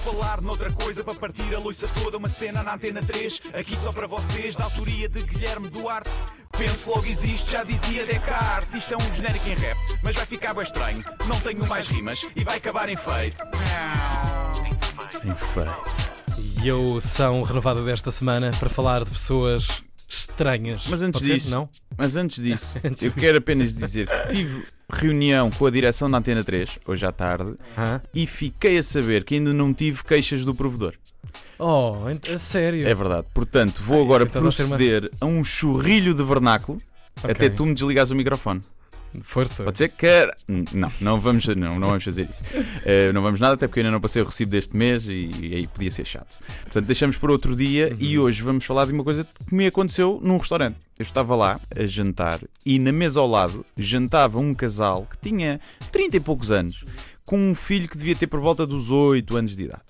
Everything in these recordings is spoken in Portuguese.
falar noutra coisa, para partir a loiça toda, uma cena na antena 3, aqui só para vocês, da autoria de Guilherme Duarte. Penso logo existe, já dizia Descartes. Isto é um genérico em rap, mas vai ficar bem estranho. Não tenho mais rimas e vai acabar em feito. Em feito. E eu são renovada desta semana para falar de pessoas estranhas. Mas antes Pode ser? disso, Não? Mas antes disso, Antes eu disso. quero apenas dizer que tive reunião com a direção da Antena 3, hoje à tarde, Hã? e fiquei a saber que ainda não tive queixas do provedor. Oh, a sério? É verdade. Portanto, vou Ah, agora então não tem uma- proceder a um churrilho de vernáculo Ok. até tu me desligares o microfone. Força. Pode ser que. Não, não vamos, não, não vamos fazer isso. Eh, não vamos nada, até porque eu ainda não passei o recibo deste mês e, e aí podia ser chato. Portanto, deixamos por outro dia e Uhum. hoje vamos falar de uma coisa que me aconteceu num restaurante. Eu estava lá a jantar e na mesa ao lado jantava um casal que tinha 30 e poucos anos, com um filho que devia ter por volta dos 8 anos de idade.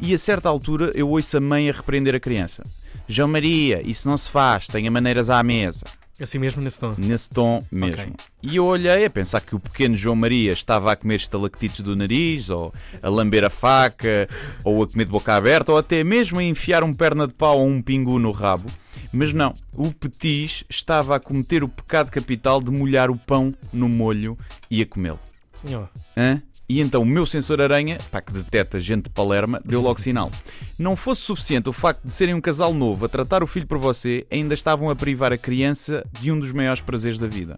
E a certa altura eu ouço a mãe a repreender a criança: João Maria, isso não se faz, tenha maneiras à mesa Assim mesmo nesse tom. nesse tom mesmo. Ok. E eu olhei a pensar que o pequeno João Maria estava a comer estalactites do nariz, ou a lamber a faca, ou a comer de boca aberta, ou até mesmo a enfiar um perna de pau ou um pingu no rabo. Mas não, o Petis estava a cometer o pecado capital de molhar o pão no molho e a comê-lo. Oh. Hã? E então o meu sensor aranha, pá, que detecta gente de Palerma, deu logo sinal. Não fosse suficiente o facto de serem um casal novo a tratar o filho por você, ainda estavam a privar a criança de um dos maiores prazeres da vida.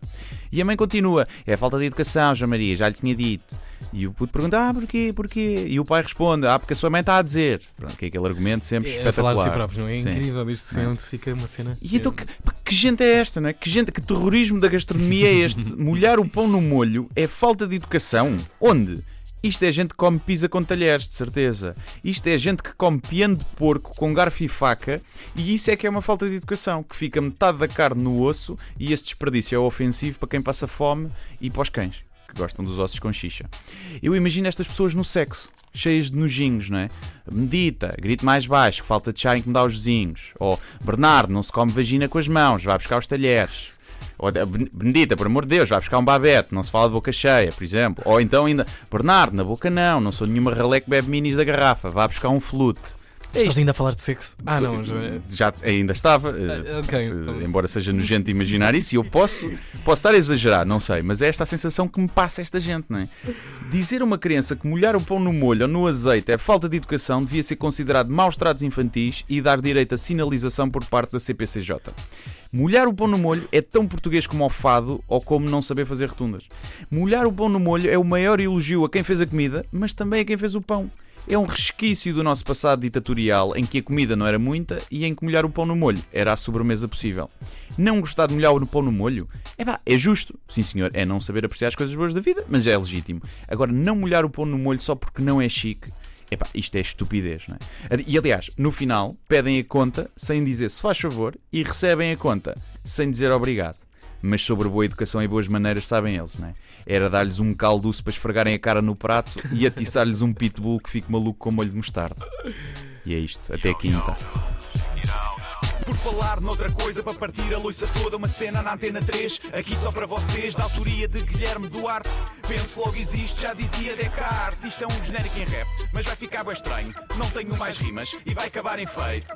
E a mãe continua: é falta de educação, João Maria, já lhe tinha dito. E o puto pergunta: ah, porquê, porquê? E o pai responde: ah, porque a sua mãe está a dizer. Pronto, que é aquele argumento sempre É, a falar espetacular. de si próprio, não é? Sim. incrível isto sempre fica uma cena. E então, que, que gente é esta, não é? Que gente, que terrorismo da gastronomia é este? Molhar o pão no molho é falta de educação. Onde? Isto é gente que come pizza com talheres, de certeza. Isto é gente que come piano de porco com garfo e faca, e isso é que é uma falta de educação, que fica metade da carne no osso, e esse desperdício é ofensivo para quem passa fome e para os cães, que gostam dos ossos com xixa. Eu imagino estas pessoas no sexo, cheias de nojinhos, não é? Medita, grite mais baixo, falta de chá incomodar os vizinhos. Ou Bernardo, não se come vagina com as mãos, vai buscar os talheres. Ou Ben- Benedita, por amor de Deus, vai buscar um babete, não se fala de boca cheia, por exemplo. Ou então ainda, Bernardo, na boca não, não sou nenhuma ralé que bebe minis da garrafa, vai buscar um flute. É Estás ainda a falar de sexo? Ah, não, já. Já ainda estava, eh, Ah, então. embora seja nojento imaginar isso, e eu posso, posso estar a exagerar, não sei, mas é esta a sensação que me passa esta gente, não é? Dizer a uma criança que molhar o pão no molho ou no azeite é falta de educação devia ser considerado maus tratos infantis e dar direito a sinalização por parte da CPCJ. Molhar o pão no molho é tão português como o fado ou como não saber fazer rotundas. Molhar o pão no molho é o maior elogio a quem fez a comida, mas também a quem fez o pão. É um resquício do nosso passado ditatorial em que a comida não era muita e em que molhar o pão no molho era a sobremesa possível. Não gostar de molhar o pão no molho? É pá, é justo. Sim senhor, é não saber apreciar as coisas boas da vida, mas é legítimo. Agora, não molhar o pão no molho só porque não é chique, Epá, isto é estupidez, não é? E aliás, no final, pedem a conta sem dizer se faz favor e recebem a conta sem dizer obrigado. Mas sobre boa educação e boas maneiras sabem eles, não é? Era dar-lhes um calduço para esfregarem a cara no prato e atiçar-lhes um pitbull que fique maluco com molho de mostarda. E é isto, até quinta. Por falar noutra coisa, para partir a loiça toda, uma cena na antena 3, aqui só para vocês, da autoria de Guilherme Duarte. Penso logo existe, já dizia Descartes. Isto é um genérico em rap, mas vai ficar bem estranho. Não tenho mais rimas e vai acabar em feito.